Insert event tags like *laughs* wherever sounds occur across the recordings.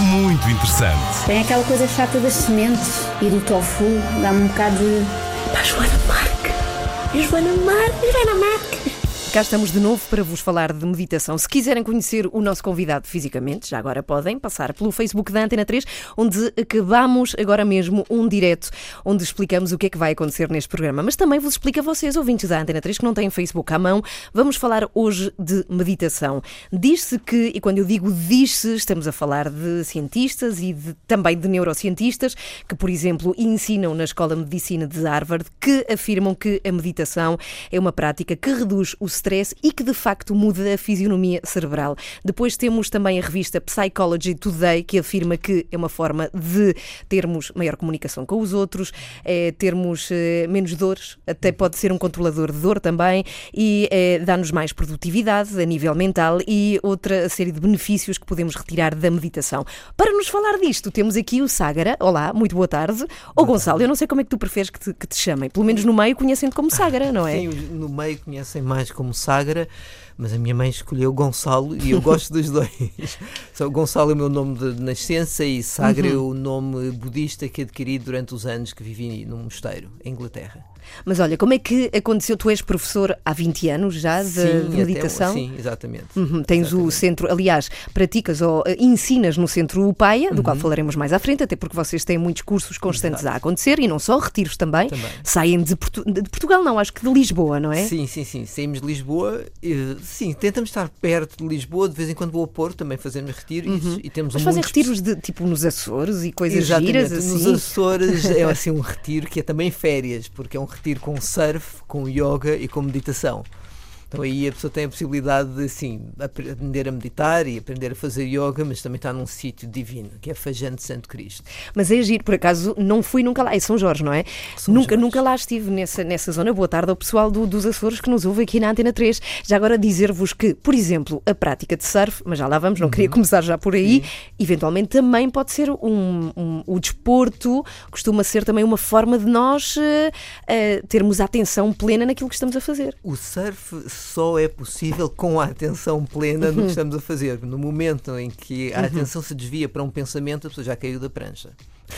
muito interessante. Tem aquela coisa chata das sementes e do tofu, dá-me um bocado de. Pá, Joana Marque! Joana Marque! Joana Marque! Cá estamos de novo para vos falar de meditação. Se quiserem conhecer o nosso convidado fisicamente, já agora podem passar pelo Facebook da Antena 3, onde acabamos agora mesmo um direto, onde explicamos o que é que vai acontecer neste programa. Mas também vos explico a vocês, ouvintes da Antena 3, que não têm Facebook à mão, vamos falar hoje de meditação. Diz-se que, e quando eu digo diz-se, estamos a falar de cientistas e de, também de neurocientistas, que, por exemplo, ensinam na Escola de Medicina de Harvard, que afirmam que a meditação é uma prática que reduz o stress e que de facto muda a fisionomia cerebral. Depois temos também a revista Psychology Today, que afirma que é uma forma de termos maior comunicação com os outros, é, termos é, menos dores, até pode ser um controlador de dor também, e é, dá-nos mais produtividade a nível mental e outra série de benefícios que podemos retirar da meditação. Para nos falar disto, temos aqui o Ságara. Olá, muito boa tarde. Ou Gonçalo, eu não sei como é que tu preferes que te, que te chamem. Pelo menos no meio conhecem-te como Ságara, não é? Sim, no meio conhecem mais como Sagra, mas a minha mãe escolheu Gonçalo e eu gosto dos dois. *laughs* Só Gonçalo é o meu nome de nascença e Sagra Uhum. é o nome budista que adquiri durante os anos que vivi num mosteiro, em Inglaterra. Mas olha, como é que aconteceu? Tu és professor há 20 anos já de, sim, de meditação? Até, sim, exatamente. Uhum, tens Exatamente. o centro, aliás, praticas ou eh, ensinas no centro Upaia, do Uhum. qual falaremos mais à frente, até porque vocês têm muitos cursos constantes Exato. a acontecer e não só, retiros também. Também. Saem de, Portu- de Portugal, não, acho que de Lisboa, não é? Sim, sim, sim. Saímos de Lisboa. eh, sim, tentamos estar perto de Lisboa. De vez em quando vou ao Porto, também fazemos retiros e temos Uhum. Mas fazem retiros de tipo nos Açores e coisas Exatamente. giras Nos assim. Açores é assim um retiro que é também férias, porque é um retiro com surf, com yoga e com meditação. Então aí a pessoa tem a possibilidade de assim, apre- aprender a meditar e aprender a fazer yoga, mas também está num sítio divino, que é Fajante Santo Cristo. Mas é giro, por acaso não fui nunca lá, é São Jorge, não é? São nunca, Jorge. nunca lá estive nessa, nessa zona. Boa tarde ao pessoal do- dos Açores que nos ouve aqui na Antena 3. Já agora dizer-vos que, por exemplo, a prática de surf, mas já lá vamos, não Uhum. queria começar já por aí, eventualmente também pode ser um, um- o desporto, costuma ser também uma forma de nós eh, eh, termos atenção plena naquilo que estamos a fazer. O surf só é possível com a atenção plena no que estamos a fazer. No momento em que a atenção se desvia para um pensamento, a pessoa já caiu da prancha.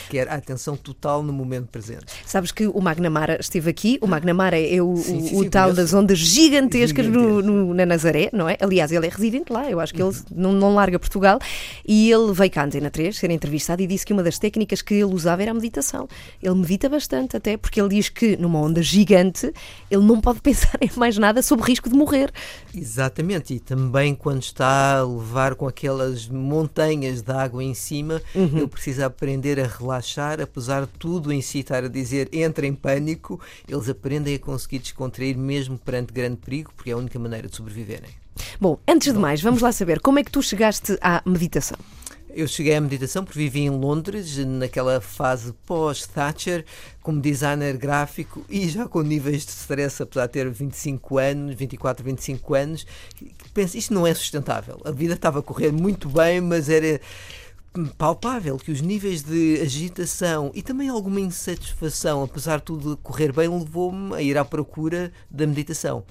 Quer a atenção total no momento presente. Sabes que o Magnamara esteve aqui. O Magnamara é o, Sim, sim, o sim, tal das ondas gigantescas no- no- na Nazaré, não é? Aliás, ele é residente lá. Eu acho que ele Uhum. não, não larga Portugal. E ele veio cá à Antena 3 ser entrevistado e disse que uma das técnicas que ele usava era a meditação. Ele medita bastante, até porque ele diz que numa onda gigante ele não pode *laughs* pensar em mais nada sob risco de morrer. Exatamente, e também quando está a levar com aquelas montanhas de água em cima, ele precisa aprender a relaxar, apesar de tudo em si estar a dizer entra em pânico, eles aprendem a conseguir descontrair mesmo perante grande perigo, porque é a única maneira de sobreviverem. Bom, antes de mais, vamos lá saber como é que tu chegaste à meditação. Eu cheguei à meditação porque vivi em Londres, naquela fase pós-Thatcher, como designer gráfico e já com níveis de stress, apesar de ter 25 anos, 24, 25 anos, penso, isto não é sustentável. A vida estava a correr muito bem, mas era palpável que os níveis de agitação e também alguma insatisfação, apesar de tudo correr bem, levou-me a ir à procura da meditação.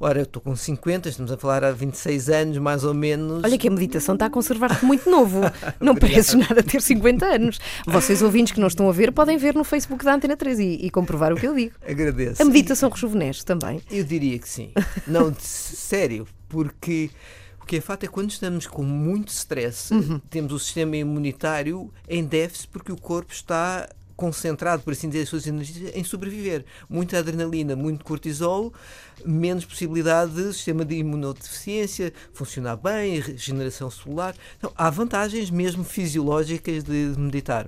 Ora, eu estou com 50, estamos a falar há 26 anos, mais ou menos. Olha que a meditação está a conservar-te muito novo. *laughs* Não pareces nada ter 50 anos. Vocês *laughs* ouvintes que não estão a ver podem ver no Facebook da Antena 3 e, e comprovar o que eu digo. Agradeço. A meditação rejuvenesce também. Eu diria que sim. Não, sério, porque o que é fato é que quando estamos com muito stress, temos o sistema imunitário em déficit porque o corpo está concentrado, por assim dizer, as suas energias em sobreviver. Muita adrenalina, muito cortisol, menos possibilidade de sistema de imunodeficiência funcionar bem, regeneração celular. Então, há vantagens mesmo fisiológicas de meditar.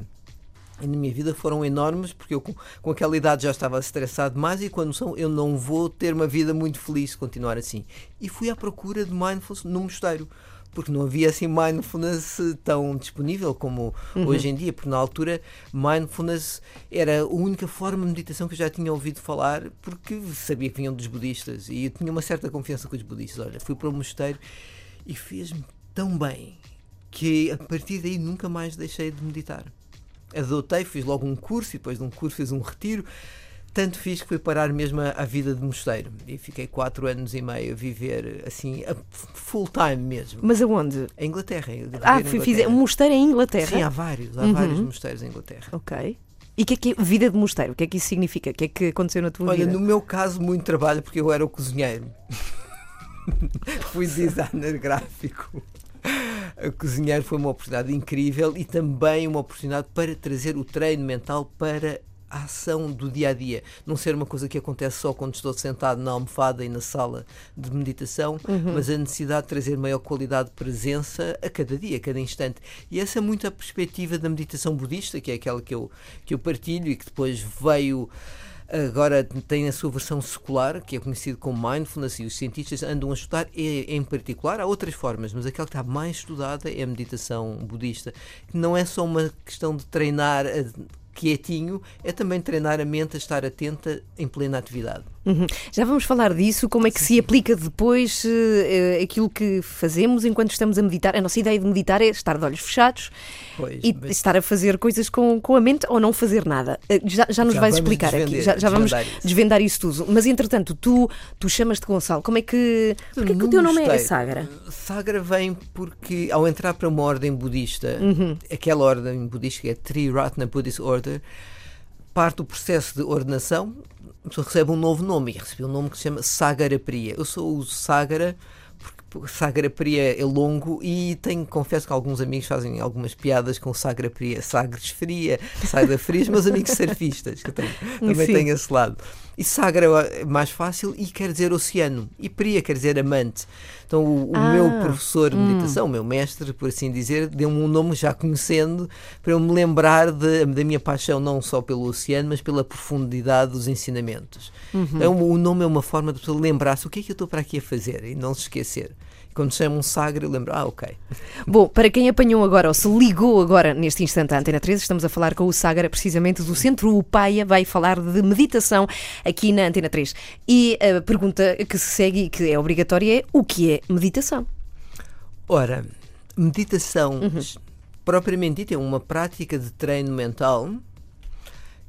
E na minha vida foram enormes, porque eu com, com aquela idade já estava estressado demais e a noção eu não vou ter uma vida muito feliz se continuar assim. E fui à procura de mindfulness no mosteiro. porque não havia assim mindfulness tão disponível como uhum. hoje em dia, porque na altura mindfulness era a única forma de meditação que eu já tinha ouvido falar, porque sabia que vinham dos budistas e eu tinha uma certa confiança com os budistas. Olha, fui para o mosteiro e fez-me tão bem que a partir daí nunca mais deixei de meditar. Adotei, fiz logo um curso e depois de um curso fiz um retiro tanto fiz que fui parar mesmo à vida de mosteiro e fiquei quatro anos e meio a viver assim, full time mesmo. Mas aonde? Em Inglaterra. Ah, fiz um mosteiro em Inglaterra? Sim, há vários, há uhum. vários mosteiros em Inglaterra. Ok. E o que é que é vida de mosteiro? O que é que isso significa? O que é que aconteceu na tua Olha, vida? Olha, no meu caso, muito trabalho porque eu era o cozinheiro. *laughs* Fui designer gráfico. A cozinheiro foi uma oportunidade incrível e também uma oportunidade para trazer o treino mental para a ação do dia a dia, não ser uma coisa que acontece só quando estou sentado na almofada e na sala de meditação, uhum. mas a necessidade de trazer maior qualidade de presença a cada dia, a cada instante. E essa é muito a perspectiva da meditação budista, que é aquela que eu, que eu partilho e que depois veio agora tem a sua versão secular, que é conhecido como mindfulness, e os cientistas andam a estudar, em particular, há outras formas, mas aquela que está mais estudada é a meditação budista, que não é só uma questão de treinar quietinho, é também treinar a mente a estar atenta em plena atividade. Uhum. Já vamos falar disso, como é que se aplica depois uh, aquilo que fazemos enquanto estamos a meditar. A nossa ideia de meditar é estar de olhos fechados pois, e mas... estar a fazer coisas com, com a mente ou não fazer nada. Uh, já, já nos já vais explicar aqui, já, já vamos isso. desvendar isso tudo. Mas entretanto, tu, tu chamas-te Gonçalo, como é que. Porquê que o teu nome é Sagra? Sagra vem porque ao entrar para uma ordem budista, uhum. aquela ordem budista que é Triratna Buddhist Order, parte do processo de ordenação recebe um novo nome e recebi um nome que se chama Sagara Priya. Eu sou o Sagara porque Sagra Priya é longo e tenho, confesso que alguns amigos fazem algumas piadas com Sagra Priya, Sagres Fria, Sagra Frias, meus amigos *laughs* surfistas, que tenho, também tenho esse lado. E Sagra é mais fácil e quer dizer oceano. E Priya quer dizer amante. Então o, o ah, meu professor de hum. meditação, hum. o meu mestre, por assim dizer, deu-me um nome já conhecendo para eu me lembrar de, da minha paixão não só pelo oceano, mas pela profundidade dos ensinamentos. Uhum. Então o nome é uma forma de pessoa lembrar-se o que é que eu estou para aqui a fazer e não se esquecer quando chamam Sagre, eu lembro, ah, ok. Bom, para quem apanhou agora ou se ligou agora neste instante à Antena 13, estamos a falar com o Sagra, precisamente do Centro Upaia, vai falar de meditação aqui na Antena 3. E a pergunta que se segue e que é obrigatória é: o que é meditação? Ora, meditação, uhum. propriamente dita, é uma prática de treino mental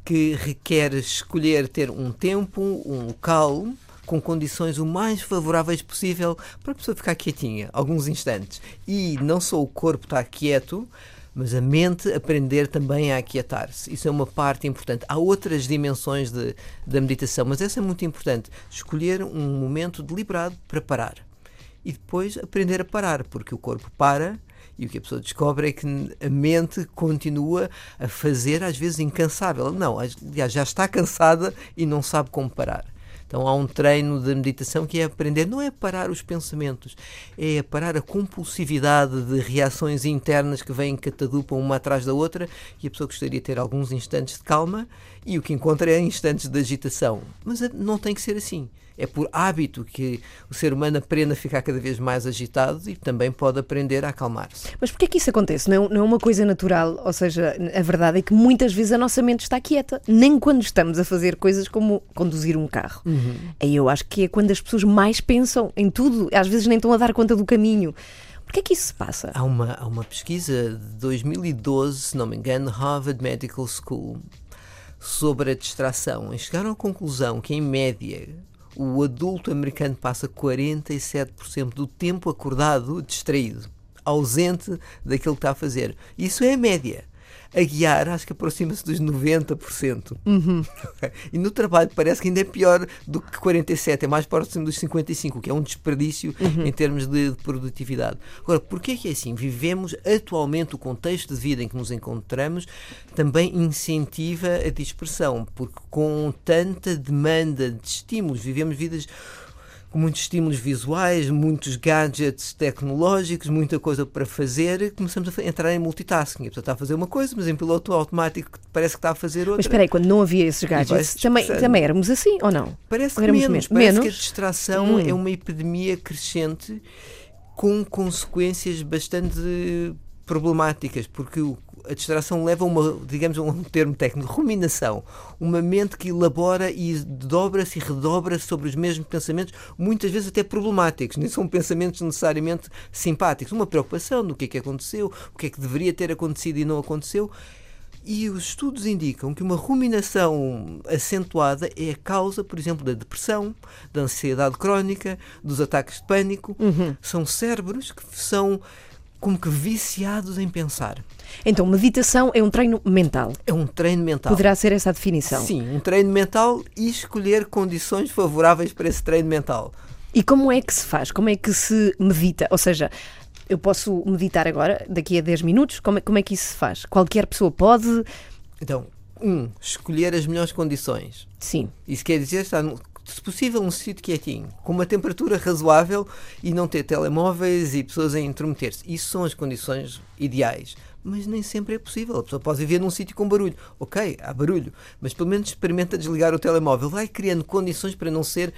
que requer escolher ter um tempo, um local com condições o mais favoráveis possível para a pessoa ficar quietinha, alguns instantes. E não só o corpo está quieto, mas a mente aprender também a aquietar-se. Isso é uma parte importante. Há outras dimensões de, da meditação, mas essa é muito importante. Escolher um momento deliberado para parar. E depois aprender a parar, porque o corpo para e o que a pessoa descobre é que a mente continua a fazer, às vezes, incansável. Não, aliás, já está cansada e não sabe como parar. Então há um treino de meditação que é aprender, não é parar os pensamentos, é parar a compulsividade de reações internas que vêm catadupam uma atrás da outra e a pessoa gostaria de ter alguns instantes de calma e o que encontra é instantes de agitação. Mas não tem que ser assim. É por hábito que o ser humano aprende a ficar cada vez mais agitado e também pode aprender a acalmar-se. Mas porquê é que isso acontece? Não é, não é uma coisa natural? Ou seja, a verdade é que muitas vezes a nossa mente está quieta, nem quando estamos a fazer coisas como conduzir um carro. Uhum. Aí eu acho que é quando as pessoas mais pensam em tudo, às vezes nem estão a dar conta do caminho. Porquê é que isso se passa? Há uma, há uma pesquisa de 2012, se não me engano, Harvard Medical School, sobre a distração. E chegaram à conclusão que, em média, o adulto americano passa 47% do tempo acordado distraído, ausente daquilo que está a fazer. Isso é a média a guiar, acho que aproxima-se dos 90%. Uhum. *laughs* e no trabalho parece que ainda é pior do que 47%, é mais próximo dos 55%, o que é um desperdício uhum. em termos de, de produtividade. Agora, porquê é que é assim? Vivemos atualmente o contexto de vida em que nos encontramos também incentiva a dispersão, porque com tanta demanda de estímulos, vivemos vidas muitos estímulos visuais, muitos gadgets tecnológicos, muita coisa para fazer, começamos a entrar em multitasking. A pessoa está a fazer uma coisa, mas em piloto automático parece que está a fazer outra. Mas espera aí, quando não havia esses gadgets, também, também éramos assim ou não? Parece que menos. menos. Parece menos? que a distração hum. é uma epidemia crescente com consequências bastante problemáticas, porque a distração leva a uma, digamos, um termo técnico, ruminação. Uma mente que elabora e dobra-se e redobra sobre os mesmos pensamentos, muitas vezes até problemáticos. Nem são pensamentos necessariamente simpáticos. Uma preocupação do que é que aconteceu, o que é que deveria ter acontecido e não aconteceu. E os estudos indicam que uma ruminação acentuada é a causa, por exemplo, da depressão, da ansiedade crónica, dos ataques de pânico. Uhum. São cérebros que são como que viciados em pensar. Então, meditação é um treino mental. É um treino mental. Poderá ser essa a definição? Sim, um treino mental e escolher condições favoráveis para esse treino mental. E como é que se faz? Como é que se medita? Ou seja, eu posso meditar agora, daqui a 10 minutos? Como é, como é que isso se faz? Qualquer pessoa pode. Então, um, escolher as melhores condições. Sim. Isso quer dizer estar se possível, um sítio quietinho, com uma temperatura razoável e não ter telemóveis e pessoas a intrometer-se. Isso são as condições ideais. Mas nem sempre é possível. A pessoa pode viver num sítio com barulho. Ok, há barulho, mas pelo menos experimenta desligar o telemóvel. Vai criando condições para não ser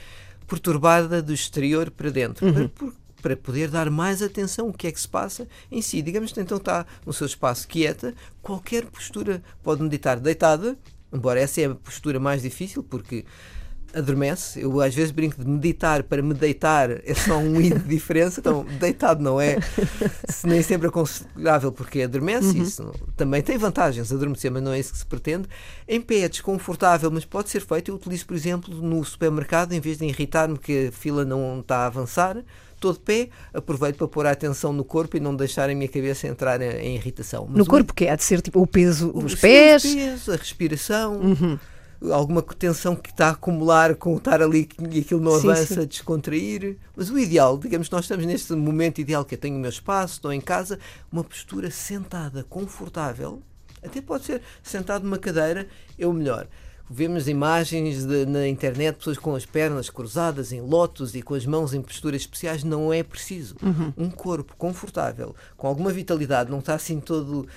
perturbada do exterior para dentro. Uhum. Para, para poder dar mais atenção ao que é que se passa em si. Digamos que então está no seu espaço quieta, qualquer postura pode meditar deitada, embora essa é a postura mais difícil, porque adormece. Eu às vezes brinco de meditar para me deitar, é só um i de diferença. Então, deitado não é nem sempre aconselhável porque adormece. Uhum. Isso também tem vantagens, adormecer, mas não é isso que se pretende. Em pé é desconfortável, mas pode ser feito. Eu utilizo, por exemplo, no supermercado, em vez de irritar-me que a fila não está a avançar. Estou de pé, aproveito para pôr a atenção no corpo e não deixar a minha cabeça entrar em, irritação. Mas no corpo, que há de ser tipo o peso, os pés, os pés a respiração. Uhum alguma tensão que está a acumular com estar ali e aquilo não sim, avança, sim. descontrair. Mas o ideal, digamos, nós estamos neste momento ideal que eu tenho o meu espaço, estou em casa, uma postura sentada, confortável, até pode ser sentado numa cadeira, é o melhor. Vemos imagens de, na internet, pessoas com as pernas cruzadas em lotos e com as mãos em posturas especiais. Não é preciso. Uhum. Um corpo confortável, com alguma vitalidade, não está assim todo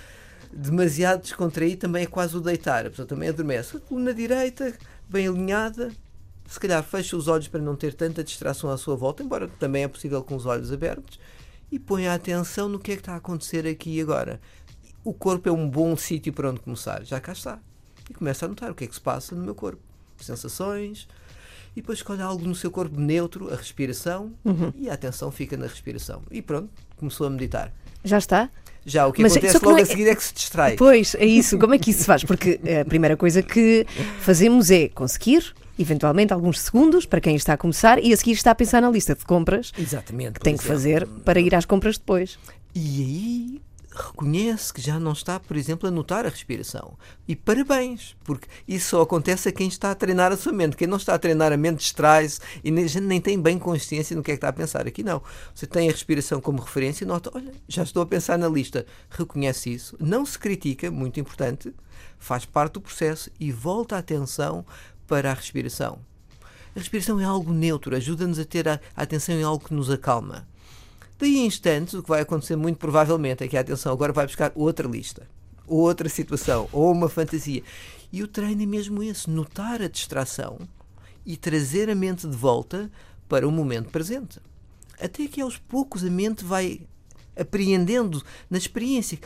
demasiado descontraído também é quase o deitar. A pessoa também adormece. A coluna direita, bem alinhada, se calhar fecha os olhos para não ter tanta distração à sua volta, embora também é possível com os olhos abertos, e põe a atenção no que é que está a acontecer aqui e agora. O corpo é um bom sítio para onde começar. Já cá está. E começa a notar o que é que se passa no meu corpo. Sensações, e depois escolhe algo no seu corpo neutro, a respiração, uhum. e a atenção fica na respiração. E pronto, começou a meditar. Já está? Já, o que Mas, acontece logo é... a seguir é que se distrai. Pois, é isso. Como é que isso se faz? Porque a primeira coisa que fazemos é conseguir eventualmente alguns segundos para quem está a começar e a seguir está a pensar na lista de compras Exatamente, que tem que fazer para ir às compras depois. E aí reconhece que já não está, por exemplo, a notar a respiração. E parabéns, porque isso só acontece a quem está a treinar a sua mente. Quem não está a treinar a mente distrai-se e nem, nem tem bem consciência no que é que está a pensar. Aqui não. Você tem a respiração como referência e nota, olha, já estou a pensar na lista. Reconhece isso, não se critica, muito importante, faz parte do processo e volta a atenção para a respiração. A respiração é algo neutro, ajuda-nos a ter a atenção em algo que nos acalma. Daí a instantes, o que vai acontecer muito provavelmente é que a atenção agora vai buscar outra lista, outra situação, ou uma fantasia. E o treino é mesmo esse: notar a distração e trazer a mente de volta para o momento presente. Até que aos poucos a mente vai apreendendo na experiência.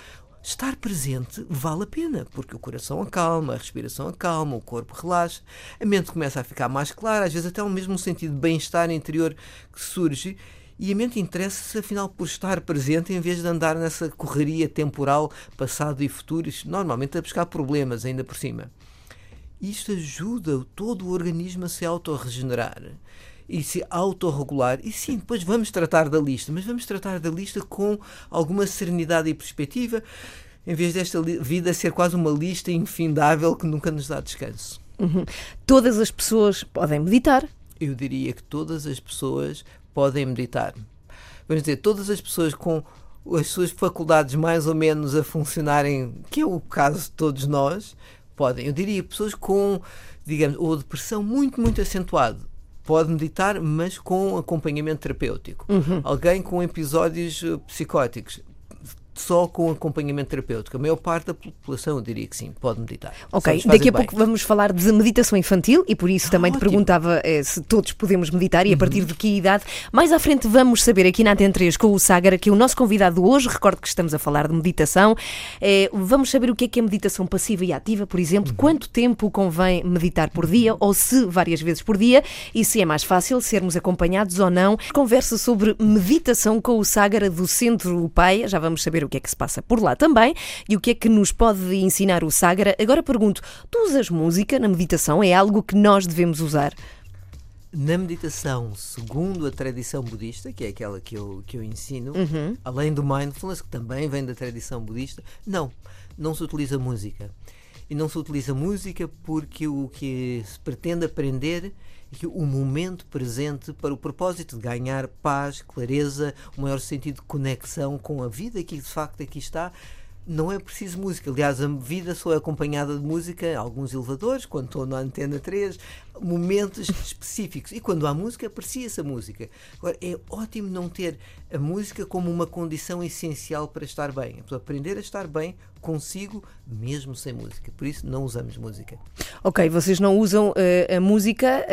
Estar presente vale a pena, porque o coração acalma, a respiração acalma, o corpo relaxa, a mente começa a ficar mais clara, às vezes até o mesmo sentido de bem-estar interior que surge e a mente interessa-se, afinal, por estar presente em vez de andar nessa correria temporal, passado e futuro, normalmente a buscar problemas ainda por cima. Isto ajuda todo o organismo a se autorregenerar e se autorregular. E sim, depois vamos tratar da lista, mas vamos tratar da lista com alguma serenidade e perspectiva, em vez desta vida ser quase uma lista infindável que nunca nos dá descanso. Uhum. Todas as pessoas podem meditar. Eu diria que todas as pessoas podem meditar. Vamos dizer, todas as pessoas com as suas faculdades mais ou menos a funcionarem, que é o caso de todos nós, podem. Eu diria pessoas com, digamos, ou depressão muito, muito acentuado. Pode meditar, mas com acompanhamento terapêutico. Uhum. Alguém com episódios eh, psicóticos só com acompanhamento terapêutico. A maior parte da população, eu diria que sim, pode meditar. Ok, daqui a bem. pouco vamos falar de meditação infantil e por isso ah, também ótimo. te perguntava eh, se todos podemos meditar e a partir uhum. de que idade. Mais à frente vamos saber aqui na Antena 3 com o Sagara, que é o nosso convidado hoje, recordo que estamos a falar de meditação. Eh, vamos saber o que é que é meditação passiva e ativa, por exemplo, uhum. quanto tempo convém meditar por dia ou se várias vezes por dia e se é mais fácil sermos acompanhados ou não. Conversa sobre meditação com o Sagara do Centro Pai. Já vamos saber o que é que se passa por lá também e o que é que nos pode ensinar o Sagara. Agora pergunto: tu usas música na meditação? É algo que nós devemos usar? Na meditação, segundo a tradição budista, que é aquela que eu, que eu ensino, uhum. além do mindfulness, que também vem da tradição budista, não, não se utiliza música. E não se utiliza música porque o que se pretende aprender que o momento presente para o propósito de ganhar paz, clareza, um maior sentido de conexão com a vida que de facto aqui está. Não é preciso música. Aliás, a vida só é acompanhada de música, alguns elevadores, quando estou na antena 3, momentos específicos. E quando há música, aprecia-se a música. Agora, é ótimo não ter a música como uma condição essencial para estar bem. É aprender a estar bem consigo, mesmo sem música. Por isso, não usamos música. Ok, vocês não usam uh, a música,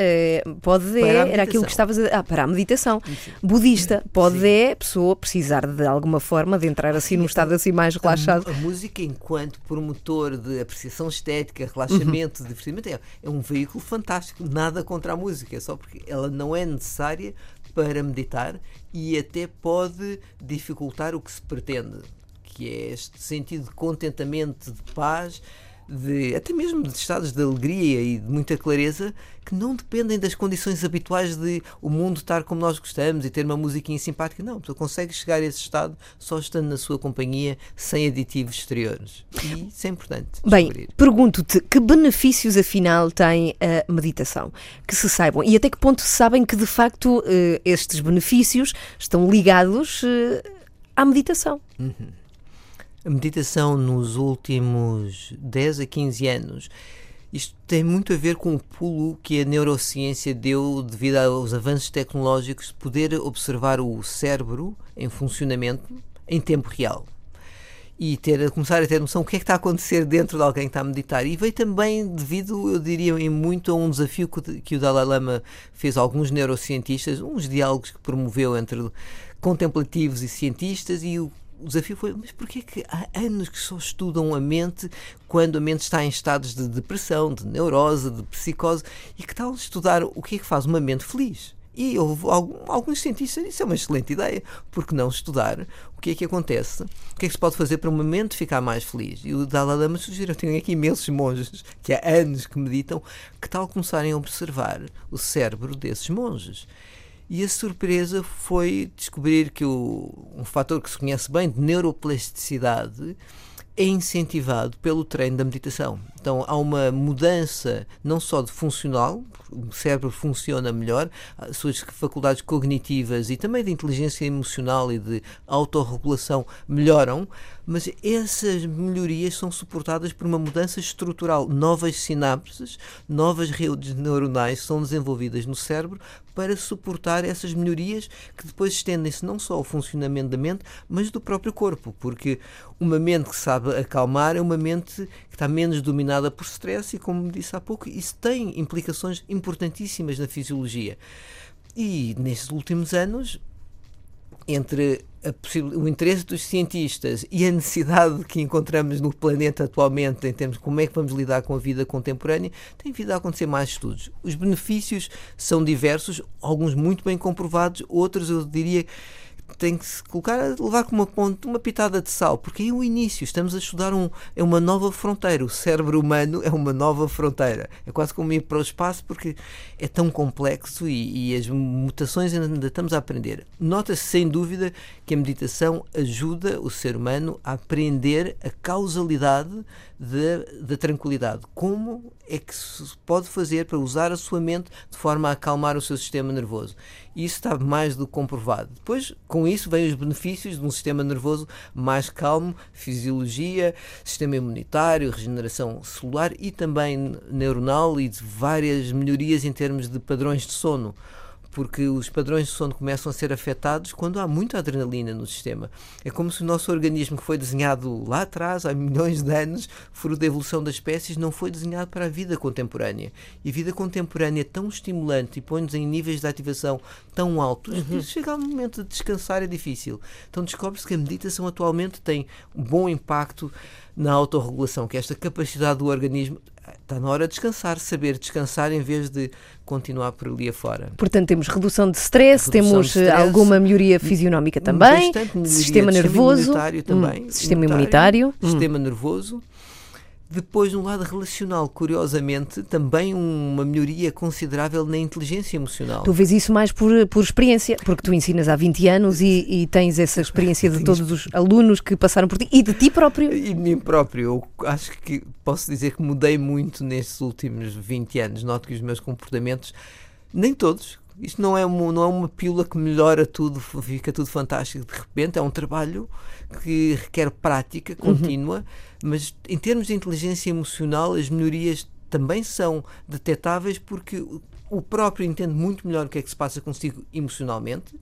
uh, pode é, era aquilo que estavas a. Ah, para a meditação. Budista, pode Sim. é pessoa precisar de alguma forma de entrar assim num estado assim mais relaxado. A, a música, enquanto promotor de apreciação estética, relaxamento, uhum. divertimento, é, é um veículo fantástico nada contra a música, só porque ela não é necessária para meditar e até pode dificultar o que se pretende, que é este sentido de contentamento, de paz de até mesmo de estados de alegria e de muita clareza que não dependem das condições habituais de o mundo estar como nós gostamos e ter uma musiquinha simpática. Não, tu consegues chegar a esse estado só estando na sua companhia, sem aditivos exteriores. E isso é importante. Bem, pergunto-te que benefícios afinal tem a meditação? Que se saibam e até que ponto se sabem que de facto eh, estes benefícios estão ligados eh, à meditação? Uhum. A meditação nos últimos 10 a 15 anos, isto tem muito a ver com o pulo que a neurociência deu devido aos avanços tecnológicos de poder observar o cérebro em funcionamento em tempo real e ter, começar a ter noção do que é que está a acontecer dentro de alguém que está a meditar. E veio também devido, eu diria, em muito a um desafio que, que o Dalai Lama fez a alguns neurocientistas, uns diálogos que promoveu entre contemplativos e cientistas e o o desafio foi, mas porquê que há anos que só estudam a mente quando a mente está em estados de depressão, de neurose, de psicose? E que tal estudar o que é que faz uma mente feliz? E houve alguns cientistas isso é uma excelente ideia, porque não estudar o que é que acontece, o que é que se pode fazer para uma mente ficar mais feliz. E o Dalai Lama sugeriu, tenho aqui imensos monges que há anos que meditam, que tal começarem a observar o cérebro desses monges. E a surpresa foi descobrir que o, um fator que se conhece bem de neuroplasticidade é incentivado pelo treino da meditação. Então há uma mudança não só de funcional, o cérebro funciona melhor, as suas faculdades cognitivas e também de inteligência emocional e de autorregulação melhoram, mas essas melhorias são suportadas por uma mudança estrutural. Novas sinapses, novas redes neuronais são desenvolvidas no cérebro para suportar essas melhorias que depois estendem-se não só ao funcionamento da mente, mas do próprio corpo, porque uma mente que sabe acalmar é uma mente que está menos dominada por stress e, como disse há pouco, isso tem implicações importantíssimas na fisiologia. E nestes últimos anos, entre o interesse dos cientistas e a necessidade que encontramos no planeta atualmente em termos de como é que vamos lidar com a vida contemporânea, tem vindo a acontecer mais estudos. Os benefícios são diversos, alguns muito bem comprovados, outros eu diria tem que se colocar, levar com uma ponte, uma pitada de sal, porque é o início, estamos a estudar um, é uma nova fronteira. O cérebro humano é uma nova fronteira. É quase como ir para o espaço, porque é tão complexo e, e as mutações ainda estamos a aprender. Nota-se sem dúvida que a meditação ajuda o ser humano a aprender a causalidade da tranquilidade. Como é que se pode fazer para usar a sua mente de forma a acalmar o seu sistema nervoso? Isso está mais do que comprovado. Depois, com isso, vêm os benefícios de um sistema nervoso mais calmo, fisiologia, sistema imunitário, regeneração celular e também neuronal e de várias melhorias em termos de padrões de sono porque os padrões de sono começam a ser afetados quando há muita adrenalina no sistema. É como se o nosso organismo, que foi desenhado lá atrás, há milhões de anos, fruto da evolução das espécies, não foi desenhado para a vida contemporânea. E a vida contemporânea é tão estimulante e põe-nos em níveis de ativação tão altos uhum. que chega ao momento de descansar é difícil. Então descobre-se que a meditação atualmente tem um bom impacto na autorregulação, que é esta capacidade do organismo está na hora de descansar, saber descansar em vez de continuar por ali afora. Portanto, temos redução de stress, redução temos de stress, alguma melhoria fisionómica também, melhoria, sistema nervoso, sistema imunitário também, hum, sistema imunitário, sistema hum. nervoso depois, no lado relacional, curiosamente, também uma melhoria considerável na inteligência emocional. Tu vês isso mais por, por experiência, porque tu ensinas há 20 anos e, e tens essa experiência de *laughs* todos os alunos que passaram por ti e de ti próprio. E de mim próprio. Eu acho que posso dizer que mudei muito nestes últimos 20 anos. Noto que os meus comportamentos, nem todos, isto não é, uma, não é uma pílula que melhora tudo, fica tudo fantástico de repente. É um trabalho que requer prática contínua, uhum. mas em termos de inteligência emocional, as melhorias também são detetáveis porque o próprio entende muito melhor o que é que se passa consigo emocionalmente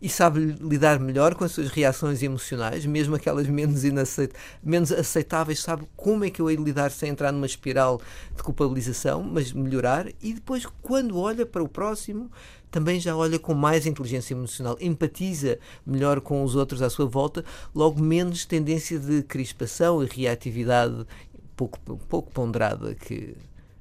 e sabe lidar melhor com as suas reações emocionais, mesmo aquelas menos, inaceit menos aceitáveis, sabe como é que eu hei de lidar sem entrar numa espiral de culpabilização, mas melhorar. E depois, quando olha para o próximo, também já olha com mais inteligência emocional, empatiza melhor com os outros à sua volta, logo menos tendência de crispação e reatividade pouco, pouco ponderada que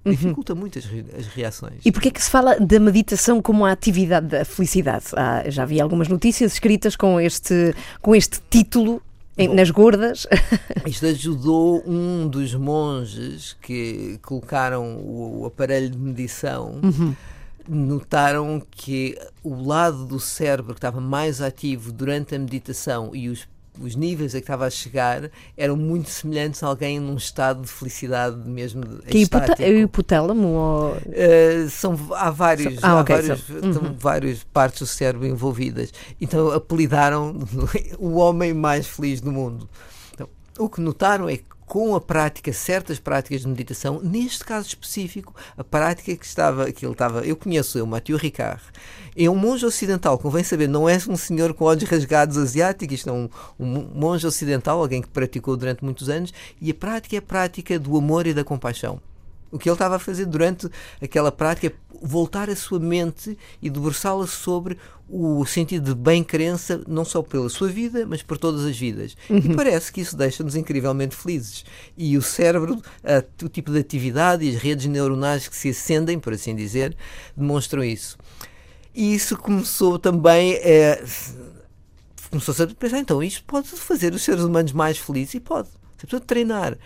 Uhum. dificulta muito as, as, reações. E porquê é que se fala da meditação como a atividade da felicidade? Ah, já vi algumas notícias escritas com este, com este título Bom, nas gordas. *laughs* Isto ajudou um dos monges que colocaram o, o aparelho de medição. Uhum. Notaram que o lado do cérebro que estava mais ativo durante a meditação e os os níveis a que estava a chegar eram muito semelhantes a alguém num estado de felicidade mesmo que é hipotálamo ou... uh, são há vários ah, há okay, vários, so, uhum. várias partes do cérebro envolvidas. Então apelidaram *laughs* o homem mais feliz do mundo o que notaram é que com a prática, certas práticas de meditação, neste caso específico, a prática que estava, que ele estava, eu conheço eu, Mathieu Ricard, é um monge ocidental, convém saber, não é um senhor com olhos rasgados asiáticos, isto é um, um monge ocidental, alguém que praticou durante muitos anos, e a prática é a prática do amor e da compaixão. O que ele estava a fazer durante aquela prática é voltar a sua mente e debruçá-la sobre o sentido de bem-crença, não só pela sua vida, mas por todas as vidas. Uhum. E parece que isso deixa-nos incrivelmente felizes. E o cérebro, a, o tipo de atividade e as redes neuronais que se acendem, por assim dizer, demonstram isso. E isso começou também. É, começou-se a pensar, então, isto pode fazer os seres humanos mais felizes? E pode. Você precisa treinar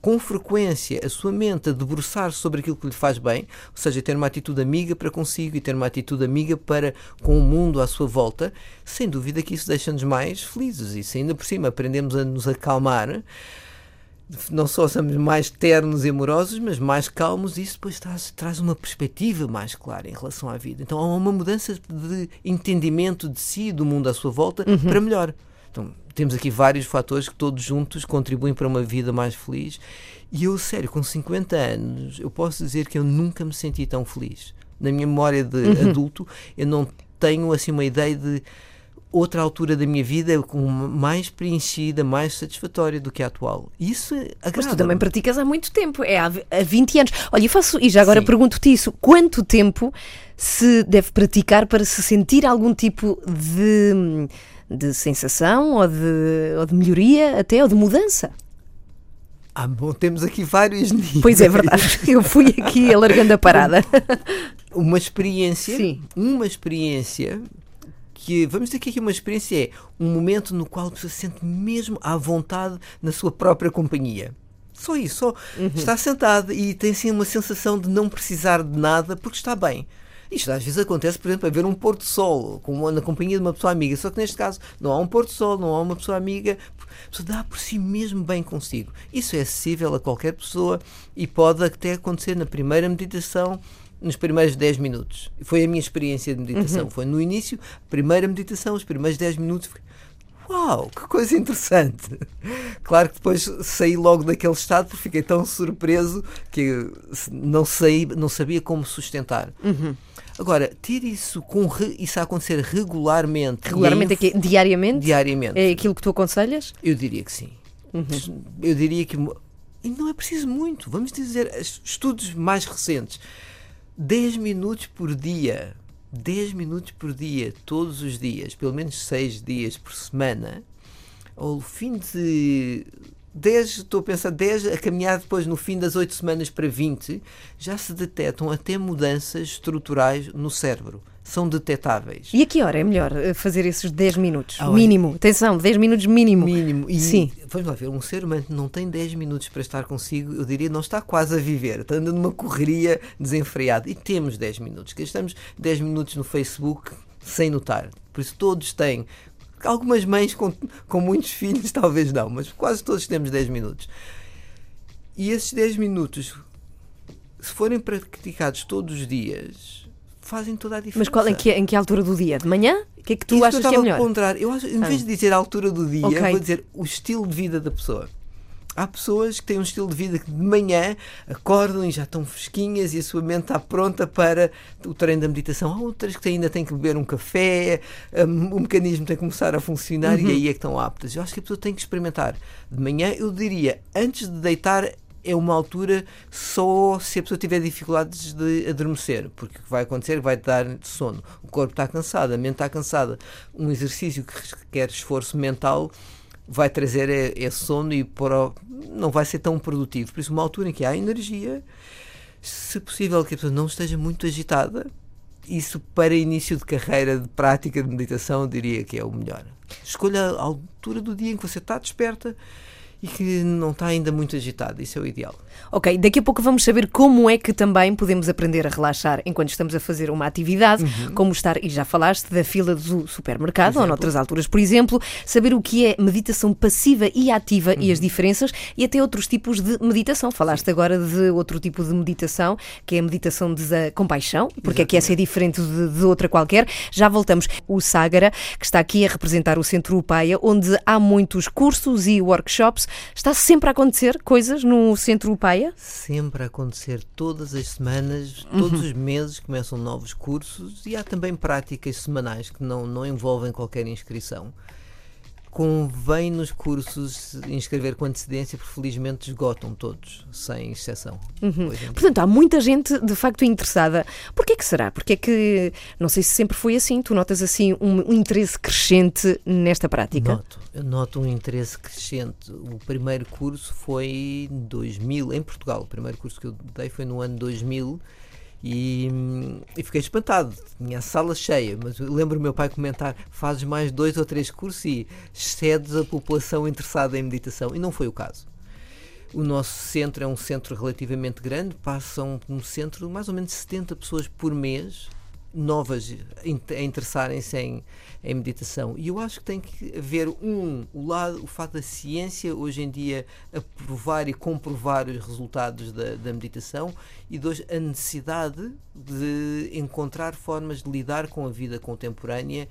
com frequência a sua mente a debruçar-se sobre aquilo que lhe faz bem, ou seja, ter uma atitude amiga para consigo e ter uma atitude amiga para com o mundo à sua volta. Sem dúvida que isso deixa-nos mais felizes. E se ainda por cima aprendemos a nos acalmar, não só somos mais ternos e amorosos, mas mais calmos, e isso depois traz, traz uma perspectiva mais clara em relação à vida. Então há uma mudança de entendimento de si do mundo à sua volta uhum. para melhor. Então, temos aqui vários fatores que todos juntos contribuem para uma vida mais feliz. E eu, sério, com 50 anos, eu posso dizer que eu nunca me senti tão feliz. Na minha memória de uhum. adulto, eu não tenho assim uma ideia de outra altura da minha vida com mais preenchida, mais satisfatória do que a atual. Isso agrada. Mas tu também praticas há muito tempo, é há, há 20 anos. Olha, eu faço, e já agora pergunto-te isso, quanto tempo se deve praticar para se sentir algum tipo de de sensação ou de, ou de melhoria até, ou de mudança. Ah, bom, temos aqui vários *laughs* níveis. Pois é verdade, *laughs* eu fui aqui alargando a parada. *laughs* Uma experiência, Sim. uma experiência que, vamos dizer que aqui uma experiência é um momento no qual você se sente mesmo à vontade na sua própria companhia. Só isso, só uhum. está sentado e tem assim uma sensação de não precisar de nada porque está bem. Isto às vezes acontece, por exemplo, a ver um pôr do sol na companhia de uma pessoa amiga, só que neste caso não há um pôr do sol, não há uma pessoa amiga, a pessoa dá por si mesmo bem consigo. Isso é acessível a qualquer pessoa e pode até acontecer na primeira meditação nos primeiros 10 minutos. Foi a minha experiência de meditação. Uhum. Foi no início, primeira meditação, os primeiros 10 minutos. Uau, que coisa interessante! Claro que depois saí logo daquele estado porque fiquei tão surpreso que não, saí, não sabia como sustentar. Uhum. Agora, ter isso, com, re- isso a acontecer regularmente. Regularmente em- é quê? Diariamente? Diariamente. É aquilo que tu aconselhas? Eu diria que sim. Eu diria que. E não é preciso muito. Vamos dizer, es- estudos mais recentes. 10 minutos por dia. 10 minutos por dia, todos os dias, pelo menos 6 dias por semana. Ao fim de 10, estou a pensar 10, a caminhar depois no fim das 8 semanas para 20, já se detectam até mudanças estruturais no cérebro. São detetáveis. E a que hora é melhor eh, fazer esses 10 minutos? Ah, olha- mínimo. Atenção, 10 minutos mínimo. mínimo. E Sim. vamos lá ver, um ser humano que não tem 10 minutos para estar consigo, eu diria, não está quase a viver, está andando numa correria desenfreada. E temos 10 minutos. Gastamos 10 minutos no Facebook sem notar. Por isso todos têm. Algumas mães com, com muitos filhos, *laughs* talvez não, mas quase todos temos 10 minutos. E esses 10 minutos, se forem praticados todos os dias, fazem toda a diferença. Mas qual, em, que, em que altura do dia? De manhã? O que é que tu Isso achas eu que é melhor? Eu acho, em vez de dizer a altura do dia, Ok. vou dizer o estilo de vida da pessoa. Há pessoas que têm um estilo de vida que de manhã acordam e já estão fresquinhas e a sua mente está pronta para o treino da meditação. Há outras que ainda têm que beber um café, um, o mecanismo tem que começar a funcionar Uhum. e aí é que estão aptas. Eu acho que a pessoa tem que experimentar. De manhã, eu diria, antes de deitar, é uma altura só se a pessoa tiver dificuldades de adormecer, porque o que vai acontecer vai dar sono. O corpo está cansado, a mente está cansada. Um exercício que requer esforço mental vai trazer é- sono e para não vai ser tão produtivo. Por isso, uma altura em que há energia, se possível que a pessoa não esteja muito agitada, isso para início de carreira de prática de meditação diria que é o melhor. Escolha a altura do dia em que você está desperta e que não está ainda muito agitado. Isso é o ideal. Ok, daqui a pouco vamos saber como é que também podemos aprender a relaxar enquanto estamos a fazer uma atividade, Uhum. como estar, e já falaste, da fila do supermercado ou noutras alturas, por exemplo, saber o que é meditação passiva e ativa e Uhum. as diferenças e até outros tipos de meditação. Falaste agora de outro tipo de meditação, que é a meditação de compaixão, porque é que essa é diferente de, de outra qualquer. Já voltamos. O Ságara, que está aqui a representar o Centro Upaia, onde há muitos cursos e workshops. Está sempre a acontecer coisas no Centro Upaia? Sempre a acontecer todas as semanas, todos os meses começam novos cursos e há também práticas semanais que não, não envolvem qualquer inscrição. Convém nos cursos inscrever com antecedência, porque felizmente esgotam todos, sem exceção. Em dia. Portanto, há muita gente de facto interessada. Porquê que será? Porque é que, não sei se sempre foi assim, tu notas assim um, um interesse crescente nesta prática? Noto, eu noto um interesse crescente. O primeiro curso foi em 2000, em Portugal. O primeiro curso que eu dei foi no ano 2000 e, e fiquei espantado. Tinha a sala cheia, mas lembro o meu pai comentar: fazes mais dois ou três cursos e excedes a população interessada em meditação. E não foi o caso. O nosso centro é um centro relativamente grande, passam no centro mais ou menos 70 pessoas por mês novas a interessarem-se em, em meditação. E eu acho que tem que haver um, o lado, o fato da ciência hoje em dia aprovar e comprovar os resultados da, da meditação e dois, a necessidade de encontrar formas de lidar com a vida contemporânea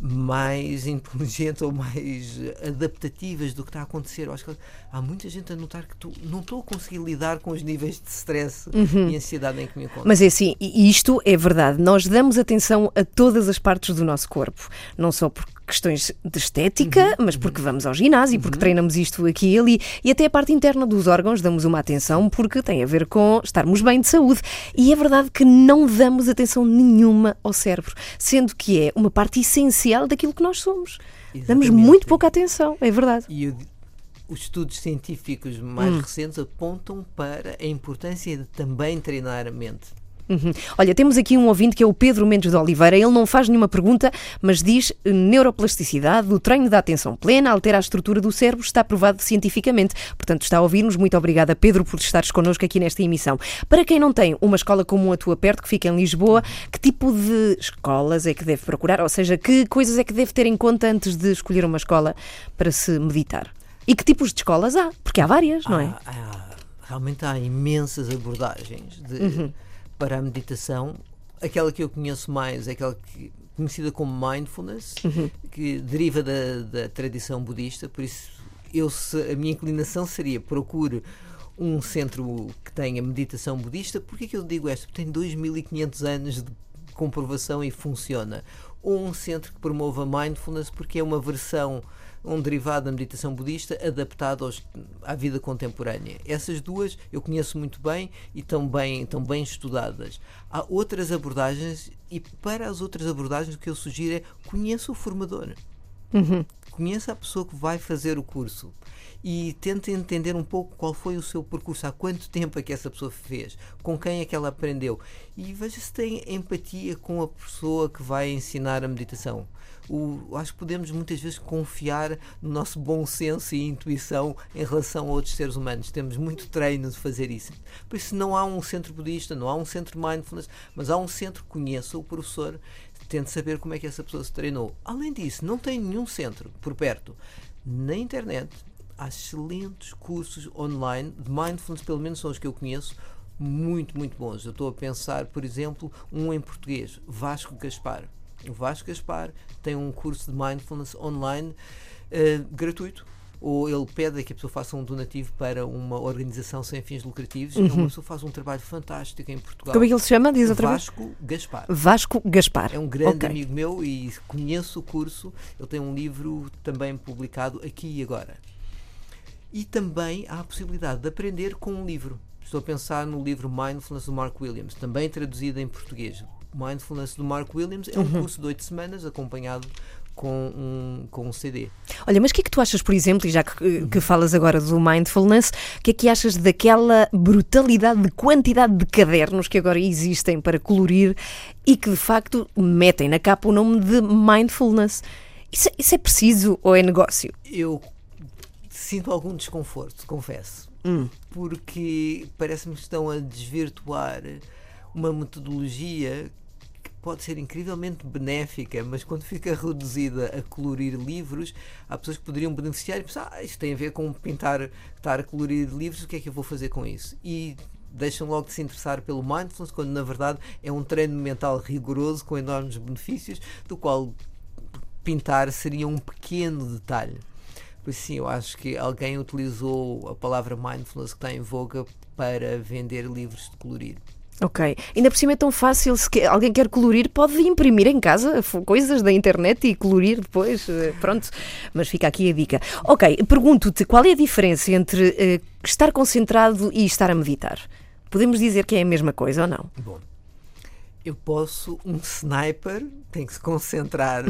mais inteligentes *laughs* ou mais adaptativas do que está a acontecer. Eu acho que há muita gente a notar que tu, não estou a conseguir lidar com os níveis de stress e ansiedade em que me encontro. Mas é assim, isto é verdade. Nós damos atenção a todas as partes do nosso corpo, não só por questões de estética, mas porque vamos ao ginásio, porque treinamos isto aqui e ali, e até a parte interna dos órgãos damos uma atenção porque tem a ver com estarmos bem de saúde. E é verdade que não damos atenção nenhuma ao cérebro, sendo que é uma parte essencial daquilo que nós somos. Damos Exatamente. muito pouca atenção, é verdade. E os estudos científicos mais recentes apontam para a importância de também treinar a mente. Uhum. Olha, temos aqui um ouvinte que é o Pedro Mendes de Oliveira. Ele não faz nenhuma pergunta, mas diz eh, neuroplasticidade, o treino da atenção plena, altera a estrutura do cérebro, está provado cientificamente. Portanto, está a ouvir-nos. Muito obrigada, Pedro, por estares connosco aqui nesta emissão. Para quem não tem uma escola como a tua perto, que fica em Lisboa, que tipo de escolas é que deve procurar? Ou seja, que coisas é que deve ter em conta antes de escolher uma escola para se meditar? E que tipos de escolas há? Porque há várias, não é? Há- há- realmente há imensas abordagens de- para a meditação. Aquela que eu conheço mais é aquela que, conhecida como mindfulness, que deriva da, da tradição budista, por isso eu, a minha inclinação seria procure um centro que tenha meditação budista. Porquê que eu digo isto? Porque tem 2500 anos de comprovação e funciona. Ou um centro que promova mindfulness porque é uma versão um derivado da meditação budista adaptado aos, à vida contemporânea. Essas duas eu conheço muito bem e estão bem, estão bem estudadas. Há outras abordagens e para as outras abordagens o que eu sugiro é conheça o formador. Uhum. Conheça a pessoa que vai fazer o curso e tente entender um pouco qual foi o seu percurso, há quanto tempo é que essa pessoa fez, com quem é que ela aprendeu e veja se tem empatia com a pessoa que vai ensinar a meditação. O, acho que podemos muitas vezes confiar no nosso bom senso e intuição em relação a outros seres humanos. Temos muito treino de fazer isso. Por isso, não há um centro budista, não há um centro mindfulness, mas há um centro que conheça o professor, tente saber como é que essa pessoa se treinou. Além disso, não tem nenhum centro por perto. Na internet, há excelentes cursos online de mindfulness, pelo menos são os que eu conheço, muito, muito bons. Eu estou a pensar, por exemplo, um em português, Vasco Gaspar. O Vasco Gaspar tem um curso de mindfulness online uh, gratuito. Ou ele pede que a pessoa faça um donativo para uma organização sem fins lucrativos. Uhum. E uma pessoa faz um trabalho fantástico em Portugal. Como é que ele se chama? Diz outra Vasco vez? Gaspar. Vasco Gaspar. É um grande okay. amigo meu e conheço o curso. Ele tem um livro também publicado aqui e agora. E também há a possibilidade de aprender com um livro. Estou a pensar no livro Mindfulness do Mark Williams, também traduzido em português. Mindfulness do Mark Williams é um uhum. curso de oito semanas acompanhado com um, com um CD. Olha, mas o que é que tu achas, por exemplo, e já que, que falas agora do mindfulness, o que é que achas daquela brutalidade de quantidade de cadernos que agora existem para colorir e que de facto metem na capa o nome de mindfulness? Isso, isso é preciso ou é negócio? Eu sinto algum desconforto, confesso. Hum. Porque parece-me que estão a desvirtuar uma metodologia que pode ser incrivelmente benéfica, mas quando fica reduzida a colorir livros, há pessoas que poderiam beneficiar e pensar, ah, isto tem a ver com pintar, estar a colorir livros, o que é que eu vou fazer com isso? E deixam logo de se interessar pelo mindfulness, quando na verdade é um treino mental rigoroso com enormes benefícios, do qual pintar seria um pequeno detalhe. Pois sim, eu acho que alguém utilizou a palavra mindfulness que está em voga para vender livros de colorir. Ok. Ainda por cima é tão fácil, se alguém quer colorir, pode imprimir em casa coisas da internet e colorir depois. Eh, pronto. Mas fica aqui a dica. Ok, pergunto-te qual é a diferença entre uh, estar concentrado e estar a meditar? Podemos dizer que é a mesma coisa ou não? Bom, eu posso, um sniper tem que se concentrar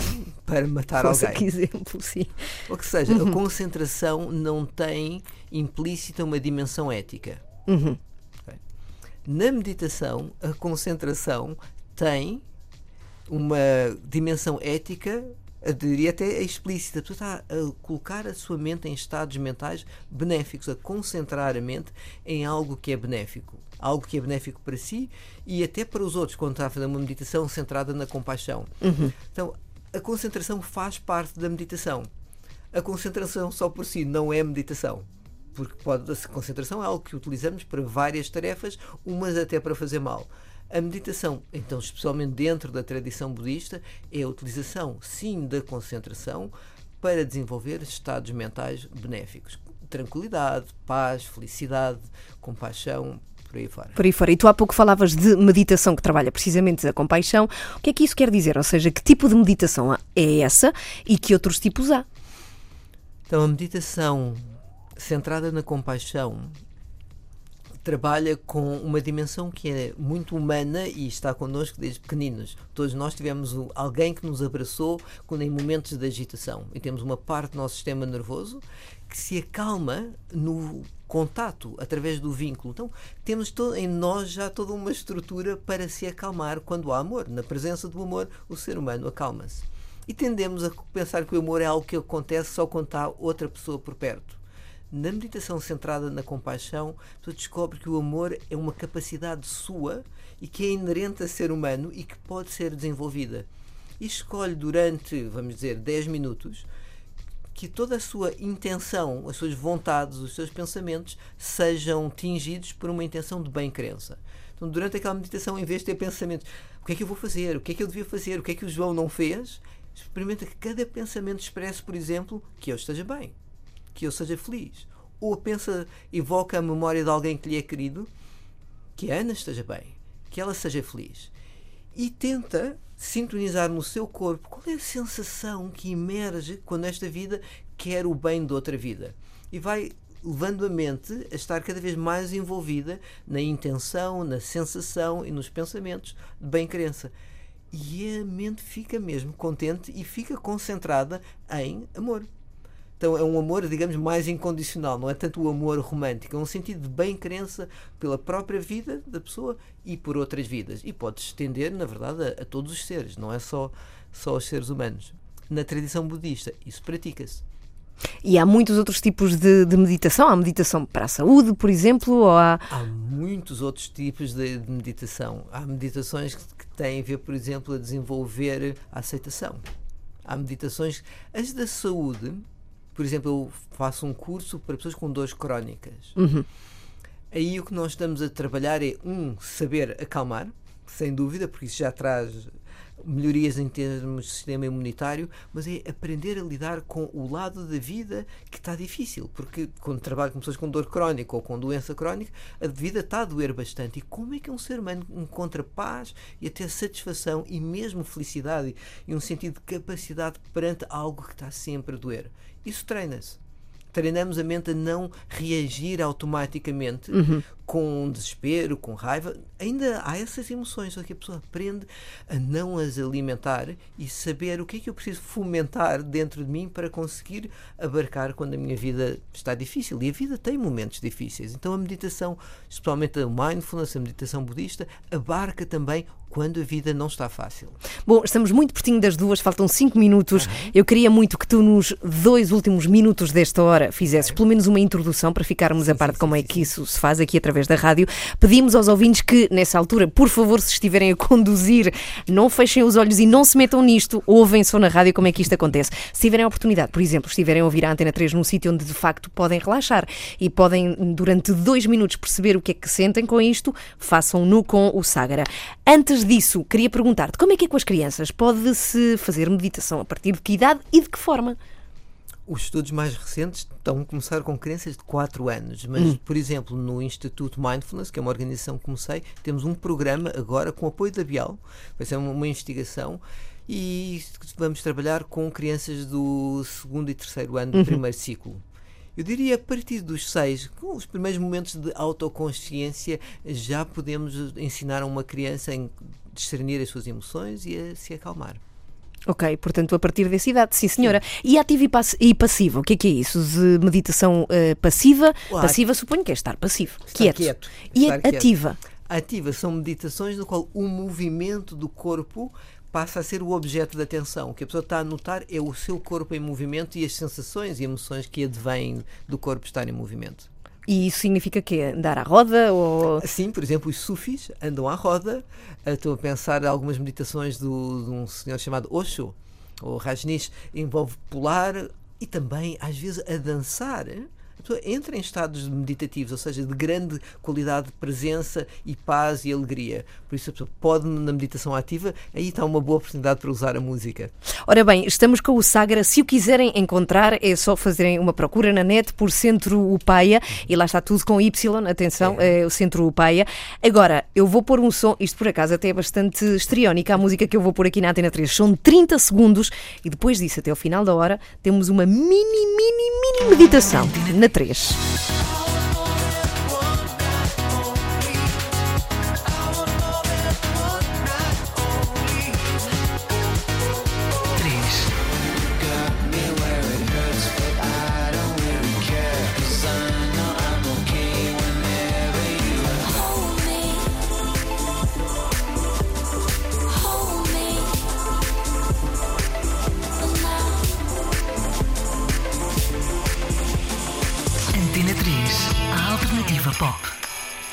para matar Fosse alguém. Que exemplo, sim. Ou que seja, uhum. a concentração não tem implícita uma dimensão ética. Uhum. Na meditação, a concentração tem uma dimensão ética, diria até explícita. Tu está a colocar a sua mente em estados mentais benéficos, a concentrar a mente em algo que é benéfico algo que é benéfico para si e até para os outros, quando está a fazer uma meditação centrada na compaixão. Uhum. Então, a concentração faz parte da meditação. A concentração só por si não é meditação. Porque pode, a concentração é algo que utilizamos para várias tarefas, umas até para fazer mal. A meditação, então, especialmente dentro da tradição budista, é a utilização, sim, da concentração para desenvolver estados mentais benéficos. Tranquilidade, paz, felicidade, compaixão, por aí fora. Por aí fora. E tu há pouco falavas de meditação que trabalha precisamente a compaixão. O que é que isso quer dizer? Ou seja, que tipo de meditação é essa e que outros tipos há? Então, a meditação centrada na compaixão trabalha com uma dimensão que é muito humana e está connosco desde pequeninos. Todos nós tivemos alguém que nos abraçou quando em momentos de agitação. E temos uma parte do nosso sistema nervoso que se acalma no contato através do vínculo. Então, temos em nós já toda uma estrutura para se acalmar quando há amor. Na presença do amor, o ser humano acalma-se. E tendemos a pensar que o amor é algo que acontece só quando está outra pessoa por perto. Na meditação centrada na compaixão, tu descobre que o amor é uma capacidade sua e que é inerente a ser humano e que pode ser desenvolvida. E escolhe durante, vamos dizer, 10 minutos, que toda a sua intenção, as suas vontades, os seus pensamentos sejam tingidos por uma intenção de bem-crença. Então, durante aquela meditação, em vez de ter pensamentos, o que é que eu vou fazer? O que é que eu devia fazer? O que é que o João não fez? Experimenta que cada pensamento expresse, por exemplo, que eu esteja bem que eu seja feliz. Ou pensa, evoca a memória de alguém que lhe é querido, que a Ana esteja bem, que ela seja feliz. e tenta sintonizar no seu corpo qual é a sensação que emerge quando esta vida quer o bem de outra vida. E vai levando a mente a estar cada vez mais envolvida na intenção, na sensação e nos pensamentos de bem-crença. E a mente fica mesmo contente e fica concentrada em amor. Então é um amor, digamos, mais incondicional, não é tanto o amor romântico, é um sentido de bem-crença pela própria vida da pessoa e por outras vidas. E pode estender, na verdade, a, a todos os seres, não é só, só aos seres humanos. Na tradição budista, isso pratica-se. E há muitos outros tipos de, de, meditação. Há meditação para a saúde, por exemplo, há... Há muitos outros tipos de, de meditação. Há meditações que, que têm a ver, por exemplo, a desenvolver a aceitação. Há meditações... As da saúde por exemplo, eu faço um curso para pessoas com dores crónicas. Uhum. Aí o que nós estamos a trabalhar é, um, saber acalmar, sem dúvida, porque isso já traz melhorias em termos de sistema imunitário, mas é aprender a lidar com o lado da vida que está difícil, porque quando trabalho com pessoas com dor crónica ou com doença crónica, a vida está a doer bastante. E como é que um ser humano encontra paz e até satisfação e mesmo felicidade e um sentido de capacidade perante algo que está sempre a doer? Isso treina-se treinamos a mente a não reagir automaticamente uhum. Com desespero, com raiva. Ainda há essas emoções, só que a pessoa aprende a não as alimentar e saber o que é que eu preciso fomentar dentro de mim para conseguir abarcar quando a minha vida está difícil. E a vida tem momentos difíceis. Então a meditação, especialmente a mindfulness, a meditação budista, abarca também quando a vida não está fácil. Bom, estamos muito pertinho das duas, faltam cinco minutos. Uhum. Eu queria muito que tu, nos dois últimos minutos desta hora, fizesses pelo menos uma introdução para ficarmos sim, a par de como sim, é que isso se faz aqui através da rádio. Pedimos aos ouvintes que, nessa altura, por favor, se estiverem a conduzir, não fechem os olhos e não se metam nisto, ouvem só na rádio como é que isto acontece. Se tiverem a oportunidade, por exemplo, estiverem a ouvir a Antena 3 num sítio onde de facto podem relaxar e podem, durante dois minutos, perceber o que é que sentem com isto, façam-no com o Ságara. Antes disso, queria perguntar-te como é que é com as crianças? Pode-se fazer meditação a partir de que idade e de que forma? Os estudos mais recentes estão a começar com crianças de 4 anos, mas, hum. por exemplo, no Instituto Mindfulness, que é uma organização que comecei, temos um programa agora com apoio da Bial, vai ser uma, uma investigação e vamos trabalhar com crianças do segundo e terceiro ano do uhum. primeiro ciclo. Eu diria a partir dos seis, com os primeiros momentos de autoconsciência, já podemos ensinar a uma criança a discernir as suas emoções e a se acalmar. Ok, portanto, a partir dessa idade, sim, senhora. Sim. E ativa e, pass e passiva, o que é que é isso? De meditação uh, passiva? passiva, suponho que é estar passivo, estar quieto. quieto. E ativa? Ativa são meditações no qual o movimento do corpo passa a ser o objeto da atenção. O que a pessoa está a notar é o seu corpo em movimento e as sensações e emoções que advêm do corpo estar em movimento. E isso significa que andar à roda? Ou... Sim, por exemplo, os sufis andam à roda. Estou a pensar em algumas meditações do, de um senhor chamado Osho, ou Rajneesh, envolve pular e também, às vezes, a dançar a pessoa entra em estados meditativos, ou seja, de grande qualidade de presença e paz e alegria. Por isso a pessoa pode, na meditação ativa, aí está uma boa oportunidade para usar a música. Ora bem, estamos com o Sagra. Se o quiserem encontrar, é só fazerem uma procura na net por Centro Upaia e lá está tudo com Y, atenção, é. é o Centro Upaia. Agora, eu vou pôr um som, isto por acaso até é bastante estriónica, a música que eu vou pôr aqui na Antena 3. São 30 segundos e depois disso, até o final da hora, temos uma mini, mini, mini meditação na 3.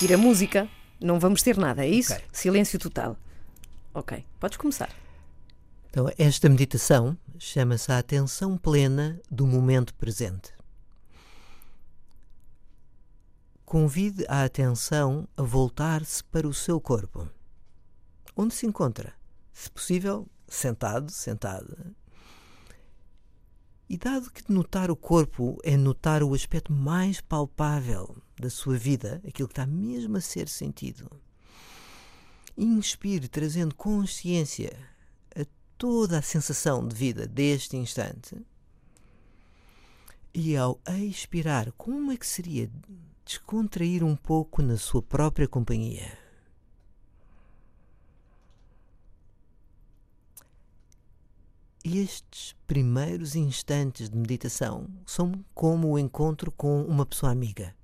Tira música, não vamos ter nada, é isso? Okay. Silêncio total. Ok, podes começar. Então, esta meditação chama-se a atenção plena do momento presente. Convide a atenção a voltar-se para o seu corpo. Onde se encontra? Se possível, sentado, sentada. E dado que notar o corpo é notar o aspecto mais palpável da sua vida, aquilo que está mesmo a ser sentido. Inspire trazendo consciência a toda a sensação de vida deste instante. E ao expirar, como é que seria descontrair um pouco na sua própria companhia? Estes primeiros instantes de meditação são como o encontro com uma pessoa amiga,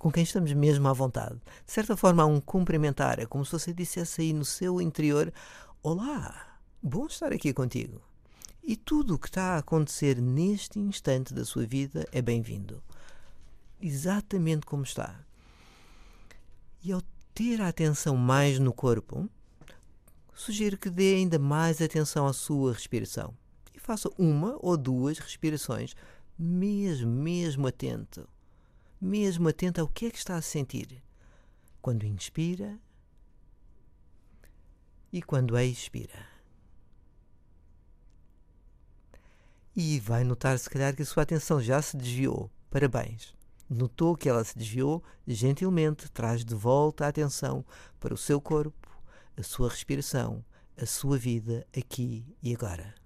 com quem estamos mesmo à vontade. De certa forma, há um cumprimentar, é como se você dissesse aí no seu interior: Olá, bom estar aqui contigo. E tudo o que está a acontecer neste instante da sua vida é bem-vindo, exatamente como está. E ao ter a atenção mais no corpo, sugiro que dê ainda mais atenção à sua respiração e faça uma ou duas respirações, mesmo, mesmo atento, mesmo atento ao que é que está a sentir quando inspira e quando expira. E vai notar, se calhar, que a sua atenção já se desviou. Parabéns! Notou que ela se desviou, gentilmente traz de volta a atenção para o seu corpo a sua respiração, a sua vida aqui e agora.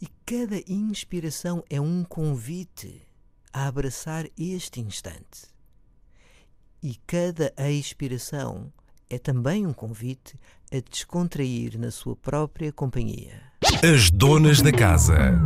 E cada inspiração é um convite a abraçar este instante. E cada expiração é também um convite a descontrair na sua própria companhia. As donas da casa.